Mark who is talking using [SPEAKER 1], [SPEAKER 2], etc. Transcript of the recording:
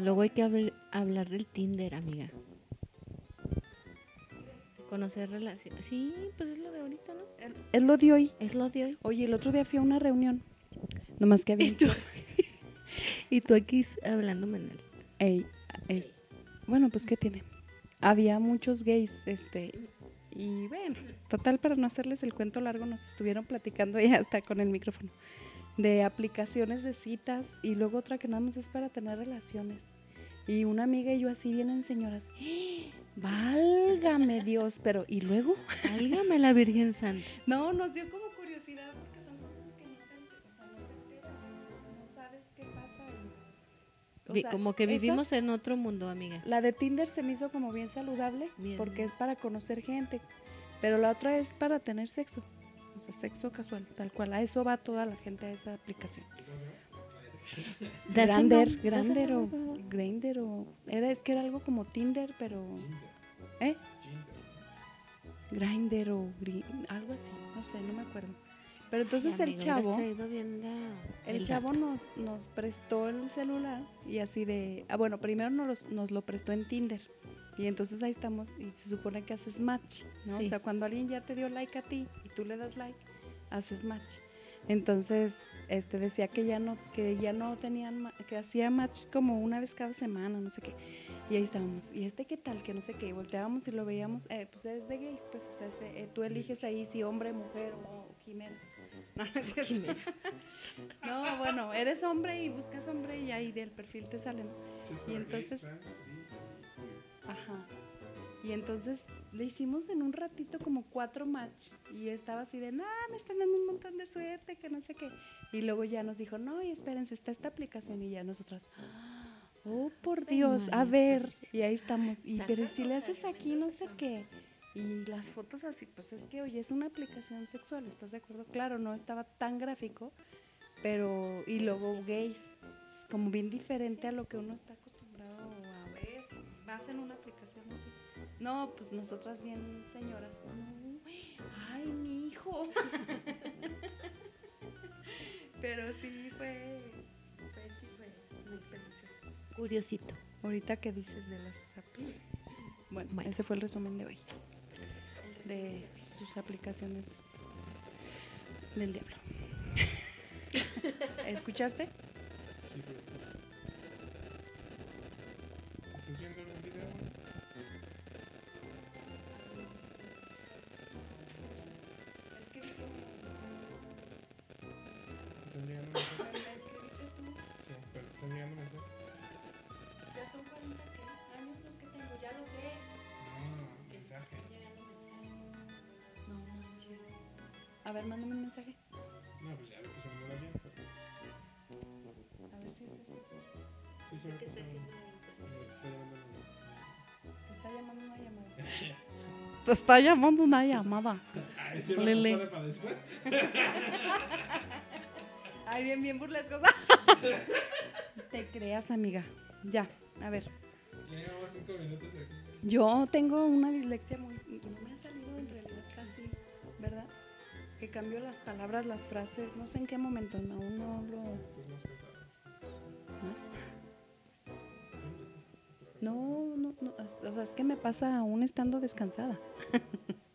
[SPEAKER 1] Luego hay que habl- hablar del Tinder, amiga. Conocer relaciones. Sí, pues es lo de ahorita, ¿no?
[SPEAKER 2] Es lo de hoy.
[SPEAKER 1] Es lo de hoy.
[SPEAKER 2] Oye, el otro día fui a una reunión. Nomás que había
[SPEAKER 1] ¿Y tú? Y tú aquí s- hablándome en el...
[SPEAKER 2] Ey, es- bueno, pues ¿qué tiene? Había muchos gays, este, y bueno, total para no hacerles el cuento largo, nos estuvieron platicando ya hasta con el micrófono de aplicaciones de citas y luego otra que nada más es para tener relaciones. Y una amiga y yo así vienen señoras, ¡Ah! válgame Dios, pero ¿y luego?
[SPEAKER 1] Válgame la Virgen Santa.
[SPEAKER 2] No, nos dio como curiosidad porque son cosas que no te, o sea, no te enteras, o sea, no sabes qué pasa. y- o
[SPEAKER 1] Vi-
[SPEAKER 2] sea,
[SPEAKER 1] Como que
[SPEAKER 2] esa-
[SPEAKER 1] vivimos en otro mundo, amiga.
[SPEAKER 2] La de Tinder se me hizo como bien saludable
[SPEAKER 1] Bien.
[SPEAKER 2] porque es para conocer gente, pero la otra es para tener sexo, o sea, sexo casual, tal cual. A eso va toda la gente a esa aplicación. Grander, Grander o. Grindr o era es que era algo como Tinder, pero ¿eh? Grinder o algo así, no sé, no me acuerdo. Pero entonces el chavo el chavo nos, nos prestó el celular y así de... Ah, bueno, primero nos, nos lo prestó en Tinder. Y entonces ahí estamos y se supone que haces match, ¿no?
[SPEAKER 1] Sí.
[SPEAKER 2] O sea, cuando alguien ya te dio like a ti tú le das like, haces match. Entonces, este decía que ya no que ya no tenían que hacía match como una vez cada semana, no sé qué. Y ahí estábamos. ¿Y este qué tal? Que no sé qué. Y volteábamos y lo veíamos, eh, pues es de gays, pues, o sea, es, eh, tú eliges ahí si hombre, mujer o quimera. No, no es cierto.
[SPEAKER 1] Quimera.
[SPEAKER 2] No, bueno, eres hombre y buscas hombre y ahí del perfil te salen. Y entonces- Ajá. Y entonces le hicimos en un ratito como cuatro match y estaba así de, no, me están dando un montón de suerte, que no sé qué. Y luego ya nos dijo, no, y espérense, está esta aplicación y ya nosotras, oh, por Dios, a ver. Y ahí estamos. Y pero si le haces aquí, no sé qué. Y las fotos así, pues es que, oye, es una aplicación sexual, ¿estás de acuerdo? Claro, no estaba tan gráfico, pero, y luego gays, es como bien diferente a lo que uno está acostumbrado a ver. Vas en una aplicación así. No, pues nosotras bien señoras. Ay, mi hijo. pero sí fue, fue, chi- fue una experiencia.
[SPEAKER 1] Curiosito.
[SPEAKER 2] Ahorita que dices de las apps. Bueno,
[SPEAKER 1] Bueno.
[SPEAKER 2] ese fue el resumen de hoy. De sus aplicaciones del diablo. ¿Escuchaste?
[SPEAKER 3] Sí, pero
[SPEAKER 2] A ver, mándame un mensaje.
[SPEAKER 3] No, pues ya lo puse en bien, pero
[SPEAKER 2] A ver si es eso.
[SPEAKER 3] sí se ve que. Está llamando
[SPEAKER 2] Te está llamando una llamada. Te está llamando una llamada.
[SPEAKER 3] Ay,
[SPEAKER 2] Lele.
[SPEAKER 3] pone para después.
[SPEAKER 2] Ay, bien, bien burlescos. Te creas, amiga. Ya, a ver.
[SPEAKER 3] Ya llevamos cinco minutos aquí.
[SPEAKER 2] Yo tengo una dislexia muy... Que cambio las palabras, las frases, no sé en qué momento, aún no lo...
[SPEAKER 3] Más cansada.
[SPEAKER 2] ¿Más?
[SPEAKER 3] ¿Sí? ¿Estás- estás
[SPEAKER 2] No, no, no, o sea, es que me pasa aún estando descansada.
[SPEAKER 3] cansada?